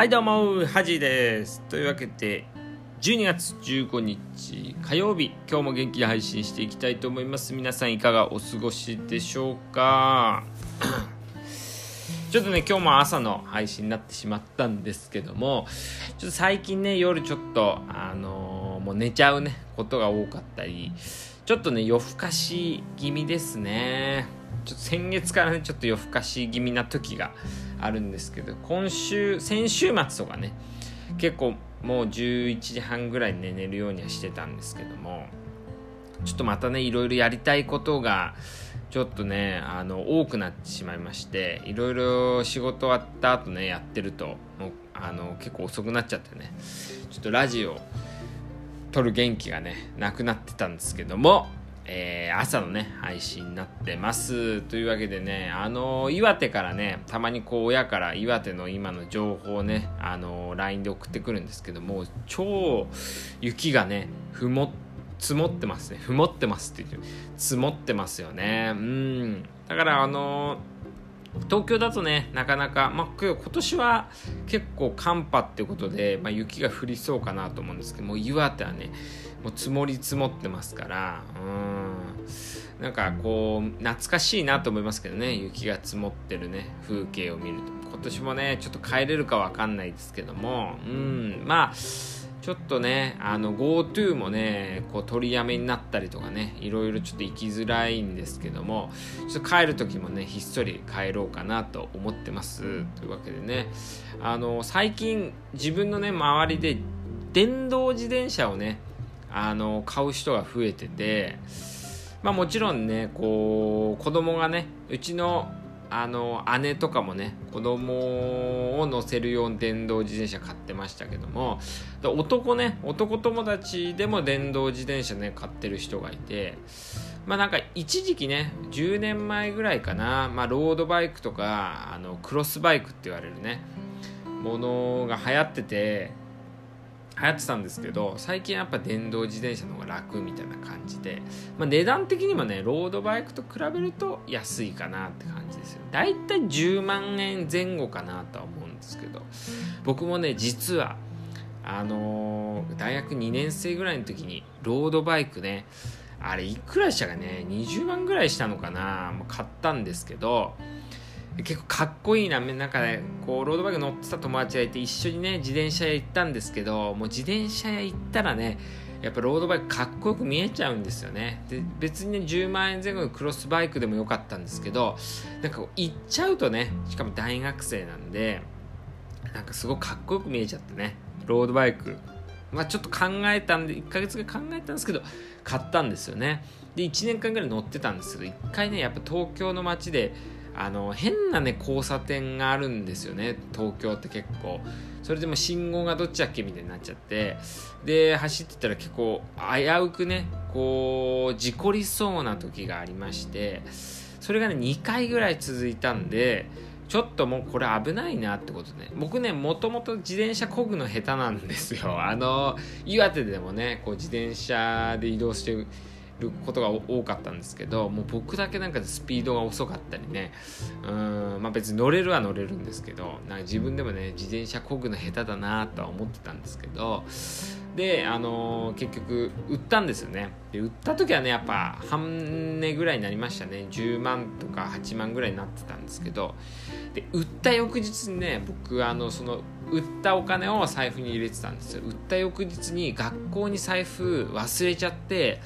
はいどうもハジです。というわけで12月15日火曜日今日も元気に配信していきたいと思います。皆さんいかがお過ごしでしょうか？ちょっとね今日も朝の配信になってしまったんですけどもちょっと最近ね夜ちょっとあのー、もう寝ちゃうねことが多かったりちょっとね夜更かし気味ですね。ちょっと先月からねちょっと夜更かし気味な時があるんですけど今週先週末とかね結構もう11時半ぐらいに、ね、寝るようにはしてたんですけどもちょっとまたねいろいろやりたいことがちょっとねあの多くなってしまいましていろいろ仕事終わった後ねやってるともうあの結構遅くなっちゃってねちょっとラジオ撮る元気がねなくなってたんですけどもえー、朝のね、配信になってます。というわけでね、あのー、岩手からね、たまにこう親から岩手の今の情報をね、あのー、LINE で送ってくるんですけども、超雪がね、ふも、積もってますね。ふもってますって言って、積もってますよね。うん。だからあの東京だとね、なかなか、まあ、今年は結構寒波っていうことで、まあ、雪が降りそうかなと思うんですけども、岩手はね、もう積もり積もってますから、うん。なんかこう、懐かしいなと思いますけどね、雪が積もってるね、風景を見ると。今年もね、ちょっと帰れるかわかんないですけども、うん、まあ、ちょっとね、あの、GoTo もね、こう取りやめになったりとかね、いろいろちょっと行きづらいんですけども、ちょっと帰る時もね、ひっそり帰ろうかなと思ってます。というわけでね、あの、最近自分のね、周りで電動自転車をね、あの、買う人が増えてて、まあもちろんね、こう、子供がね、うちのあの姉とかもね子供を乗せるように電動自転車買ってましたけども男ね男友達でも電動自転車ね買ってる人がいてまあなんか一時期ね10年前ぐらいかな、まあ、ロードバイクとかあのクロスバイクって言われるねものが流行ってて流行ってたんですけど最近やっぱ電動自転車の方が楽みたいな感じで、まあ、値段的にもねロードバイクと比べると安いかなって感じ。ですよだいたい10万円前後かなとは思うんですけど。僕もね実はあのー、大学2年生ぐらいの時にロードバイクねあれいくらでしたかね20万ぐらいしたのかなもう買ったんですけど結構かっこいいななんかねこうロードバイク乗ってた友達がいて一緒にね自転車屋行ったんですけどもう自転車屋行ったらねやっぱロードバイクかっこよく見えちゃうんですよね。で別にね10万円前後のクロスバイクでもよかったんですけどなんか行っちゃうとねしかも大学生なんでなんかすごくかっこよく見えちゃってねロードバイク。まあちょっと考えたんで1ヶ月ぐらい考えたんですけど買ったんですよね。で1年間ぐらい乗ってたんですけど1回ねやっぱ東京の街であの変なね交差点があるんですよね。東京って結構。それでも信号がどっちだっけみたいになっちゃって。で走ってたら結構危うくねこう事故りそうな時がありまして。それがね2回ぐらい続いたんでちょっともうこれ危ないなってことで、僕ね、もともと自転車こぐの下手なんですよ。あの、岩手でもね、こう自転車で移動してることが多かったんですけどもう僕だけなんかスピードが遅かったりね。うんまあ別に乗れるは乗れるんですけどなんか自分でもね自転車こぐの下手だなとは思ってたんですけどであのー、結局売ったんですよね。で売った時はねやっぱ半値ぐらいになりましたね。10万とか8万ぐらいになってたんですけどで売った翌日にね僕あのその売ったお金を財布に入れてたんですよ。売った翌日に学校に財布忘れちゃって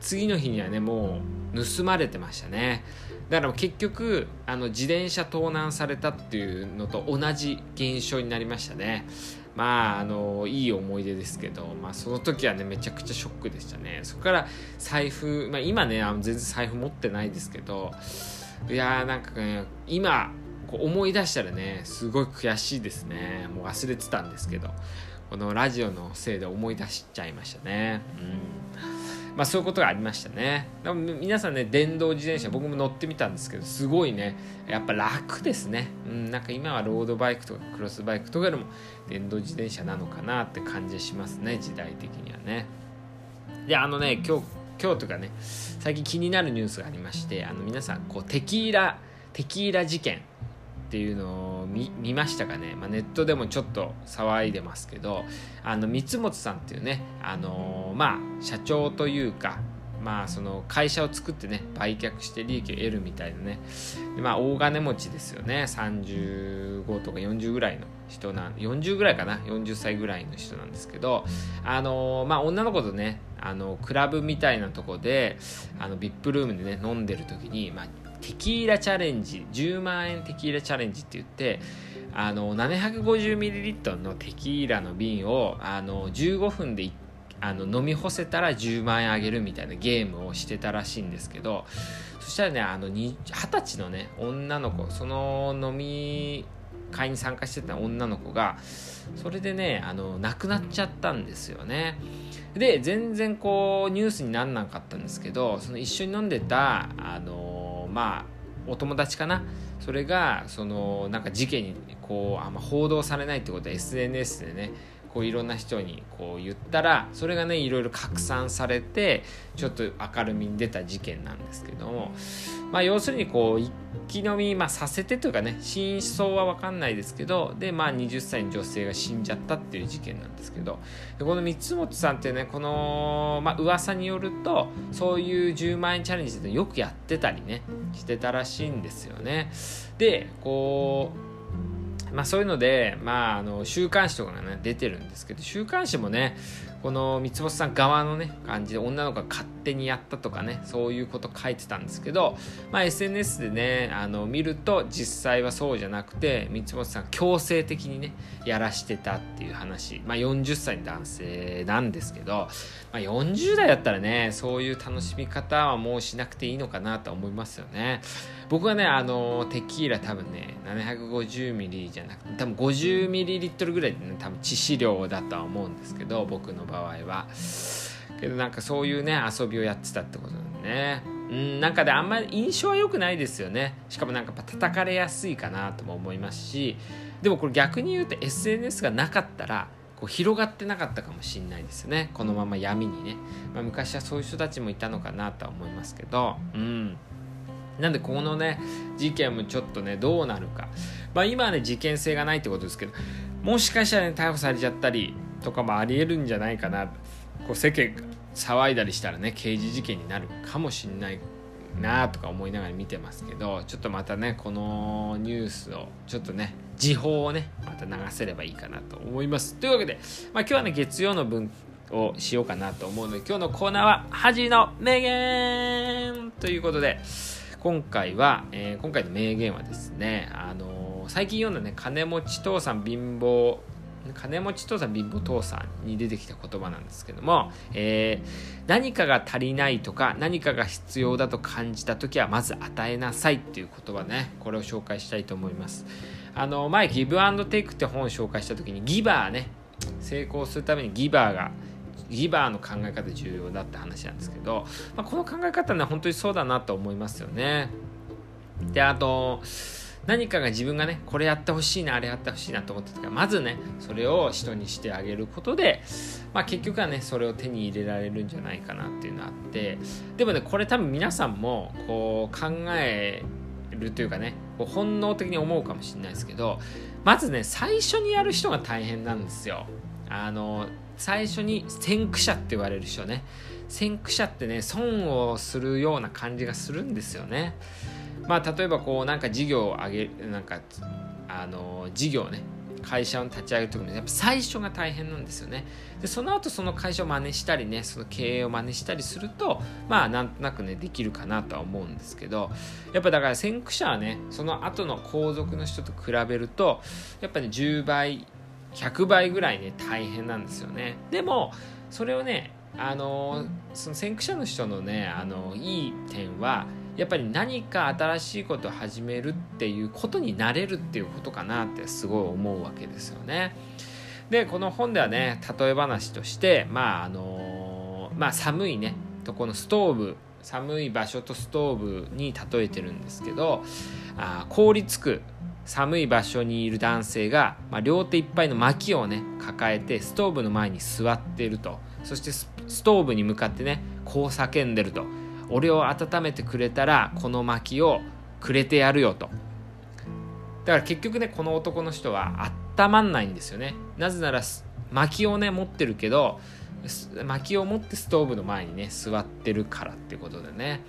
次の日にはねもう盗まれてましたね。だから結局あの自転車盗難されたっていうのと同じ現象になりましたね。まああのいい思い出ですけど、まあ、その時はねめちゃくちゃショックでしたね。そこから財布、まあ、今ねあの全然財布持ってないですけどいやーなんかね今こう思い出したらねすごい悔しいですね。もう忘れてたんですけどこのラジオのせいで思い出しちゃいましたね。うん。まあ、そういうことがありましたね。でも皆さんね電動自転車僕も乗ってみたんですけどすごいねやっぱ楽ですね、うん、なんか今はロードバイクとかクロスバイクとかよりも電動自転車なのかなって感じしますね時代的にはね。であのね今日今日とかね最近気になるニュースがありましてあの皆さんこうテキーラテキーラ事件っていうのを見ましたかね、まあ、ネットでもちょっと騒いでますけどあの三本さんっていうねあのまあ社長というかまあその会社を作ってね売却して利益を得るみたいなね。まあ大金持ちですよね。35とか40ぐらいの人なん40ぐらいかな。40歳ぐらいの人なんですけどあのまあ女の子とねあのクラブみたいなとこであの VIP ルームでね飲んでる時に、まあ、テキーラチャレンジ10万円テキーラチャレンジって言ってあの 750ml のテキーラの瓶をあの15分であの飲み干せたら10万円あげるみたいなゲームをしてたらしいんですけどそしたらねあの二十歳のね女の子その飲み会に参加してた女の子がそれでねあの亡くなっちゃったんですよね。で全然こうニュースになんなかったんですけどその一緒に飲んでたあのまあお友達かな。それがそのなんか事件にこうあんま報道されないってことは SNS でねこういろんな人にこう言ったらそれがねいろいろ拡散されてちょっと明るみに出た事件なんですけどもまあ要するにこう一気飲み、まあ、させてというかね真相は分かんないですけどでまあ20歳の女性が死んじゃったっていう事件なんですけどでこの三本さんってねこのまあ噂によるとそういう10万円チャレンジってよくやってたりねしてたらしいんですよね。でこうまあ、そういうので、まあ、あの週刊誌とかがね出てるんですけど週刊誌もねこの三つ星さん側のね感じで女の子が勝手にやったとかねそういうこと書いてたんですけど、まあ、SNS でねあの見ると実際はそうじゃなくて三つ星さん強制的にねやらしてたっていう話、まあ、40歳の男性なんですけど、まあ、40代だったらねそういう楽しみ方はもうしなくていいのかなと思いますよね。僕はねあのテキーラ多分ね750ミリじゃなくて多分50ミリリットルぐらいでね多分致死量だとは思うんですけど僕の場合は。けどなんかそういうね遊びをやってたってことなんでね。うんなんかであんまり印象は良くないですよね。しかもなんか叩かれやすいかなとも思いますし。でもこれ逆に言うと SNS がなかったらこう広がってなかったかもしれないですね。このまま闇にね、まあ、昔はそういう人たちもいたのかなとは思いますけど。うん。なんでこのね事件もちょっとねどうなるか。まあ今はね事件性がないってことですけどもしかしたらね逮捕されちゃったりとかもありえるんじゃないかなこう世間騒いだりしたらね刑事事件になるかもしんないなとか思いながら見てますけどちょっとまたねこのニュースをちょっとね時報をねまた流せればいいかなと思います。というわけで、まあ、今日はね月曜の分をしようかなと思うので今日のコーナーは「恥の名言」ということで今回は、えー、今回の名言はですねあのー、最近読んだね金持ち父さん貧乏金持ち父さん貧乏父さんに出てきた言葉なんですけども、えー、何かが足りないとか何かが必要だと感じた時はまず与えなさいっていう言葉ねこれを紹介したいと思います。あの前ギブアンドテイクって本を紹介した時にギバーね成功するためにギバーがギバーの考え方重要だって話なんですけど、まあ、この考え方ね本当にそうだなと思いますよね。であと何かが自分がねこれやってほしいなあれやってほしいなと思ったからまずねそれを人にしてあげることで、まあ、結局はねそれを手に入れられるんじゃないかなっていうのがあってでもねこれ多分皆さんもこう考えるというかねこう本能的に思うかもしれないですけどまずね最初にやる人が大変なんですよ。あの最初に先駆者って言われる人ね。先駆者ってね損をするような感じがするんですよね。まあ例えばこうなんか事業を上げなんかあの事業ね会社を立ち上げる時にやっぱ最初が大変なんですよね。でその後その会社を真似したりねその経営を真似したりするとまあなんとなくねできるかなとは思うんですけどやっぱだから先駆者はねその後の後続の人と比べるとやっぱり、ね、10倍100倍ぐらいね大変なんですよねでもそれをねあのその先駆者の人のねあのいい点はやっぱり何か新しいことを始めるっていうことになれるっていうことかなってすごい思うわけですよね。でこの本ではね例え話としてまああのまあ寒いねとこのストーブ寒い場所とストーブに例えてるんですけどあ凍りつく寒い場所にいる男性が、まあ、両手いっぱいの薪をね抱えてストーブの前に座っていると。そしてストーブに向かってねこう叫んでると。俺を温めてくれたらこの薪をくれてやるよと。だから結局ねこの男の人は温まんないんですよね。なぜなら薪をね持ってるけど薪を持ってストーブの前にね座ってるからってことでね、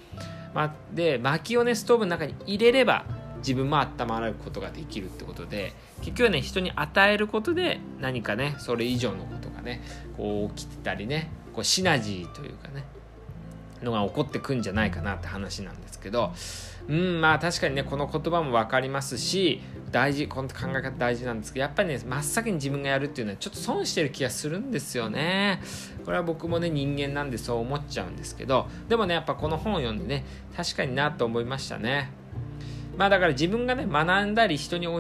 まあ、で薪をねストーブの中に入れれば自分も温まることができるってことで結局はね人に与えることで何かねそれ以上のことがねこう起きてたりねこうシナジーというかねのが起こってくんじゃないかなって話なんですけどうんまあ確かにねこの言葉も分かりますし大事この考え方大事なんですけどやっぱりね真っ先に自分がやるっていうのはちょっと損してる気がするんですよね。これは僕もね人間なんでそう思っちゃうんですけどでもねやっぱこの本を読んでね確かになと思いましたね。まあだから自分がね学んだり人に教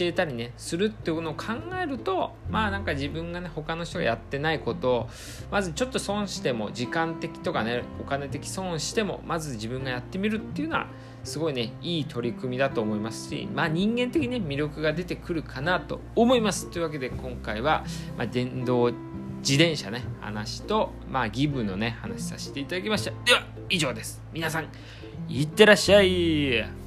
えたりねするっていうのを考えるとまあなんか自分がね他の人がやってないことをまずちょっと損しても時間的とかねお金的損してもまず自分がやってみるっていうのはすごいねいい取り組みだと思いますしまあ人間的にね魅力が出てくるかなと思います。というわけで今回は、まあ、電動自転車ね話と、まあ、ギブのね話させていただきました。では以上です。皆さんいってらっしゃい。